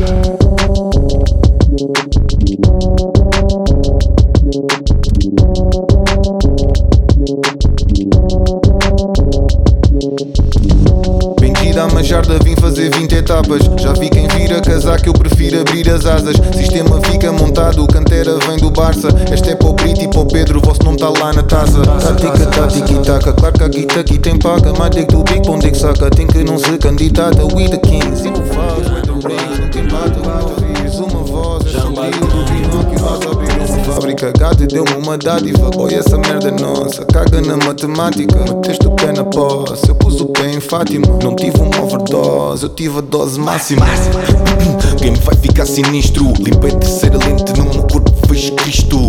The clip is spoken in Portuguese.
I'm willing to die for this shit. I done cried for this shit. Might take a life for this shit. Bem-vinda à Majarda, vim fazer 20 etapas. Já vi quem vira casaco, eu prefiro abrir as asas. Sistema fica montado, cantera vem do Barça. Este é para o Brito e para o Pedro, vosso nome tá lá na taça. Tática, tática e taca, claro que aqui, aqui tem paca. Mais dick do big, onde é que saca? Tem que não se candidata. We the kings, fábrica, gato deu-me uma dádiva. Boy, essa merda é nossa, caga na matemática. Meteste o pé na posse, eu pus o pé em Fátima. Não tive uma overdose, eu tive a dose máxima. Game vai ficar sinistro. Limpei a terceira lente no meu corpo, fez Cristo.